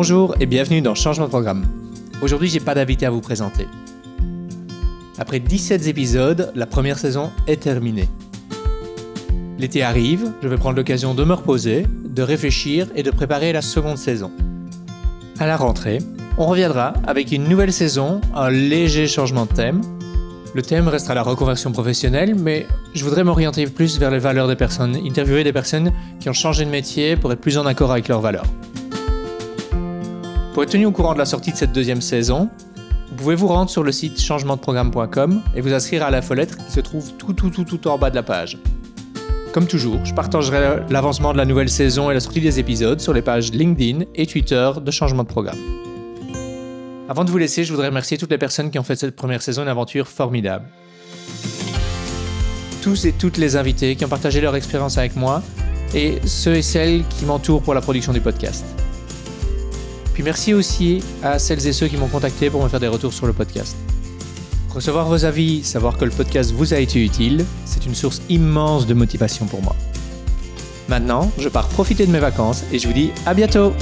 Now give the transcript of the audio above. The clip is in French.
Bonjour et bienvenue dans Changement de programme. Aujourd'hui, j'ai pas d'invité à vous présenter. Après 17 épisodes, la première saison est terminée. L'été arrive, je vais prendre l'occasion de me reposer, de réfléchir et de préparer la seconde saison. À la rentrée, on reviendra avec une nouvelle saison, un léger changement de thème. Le thème restera la reconversion professionnelle, mais je voudrais m'orienter plus vers les valeurs des personnes, interviewer des personnes qui ont changé de métier pour être plus en accord avec leurs valeurs. Pour être tenu au courant de la sortie de cette deuxième saison, vous pouvez vous rendre sur le site changementdeprogramme.com et vous inscrire à la follettre qui se trouve tout tout tout tout en bas de la page. Comme toujours, je partagerai l'avancement de la nouvelle saison et la sortie des épisodes sur les pages LinkedIn et Twitter de Changement de Programme. Avant de vous laisser, je voudrais remercier toutes les personnes qui ont fait cette première saison une aventure formidable. Tous et toutes les invités qui ont partagé leur expérience avec moi et ceux et celles qui m'entourent pour la production du podcast. Merci aussi à celles et ceux qui m'ont contacté pour me faire des retours sur le podcast. Recevoir vos avis, savoir que le podcast vous a été utile, c'est une source immense de motivation pour moi. Maintenant, je pars profiter de mes vacances et je vous dis à bientôt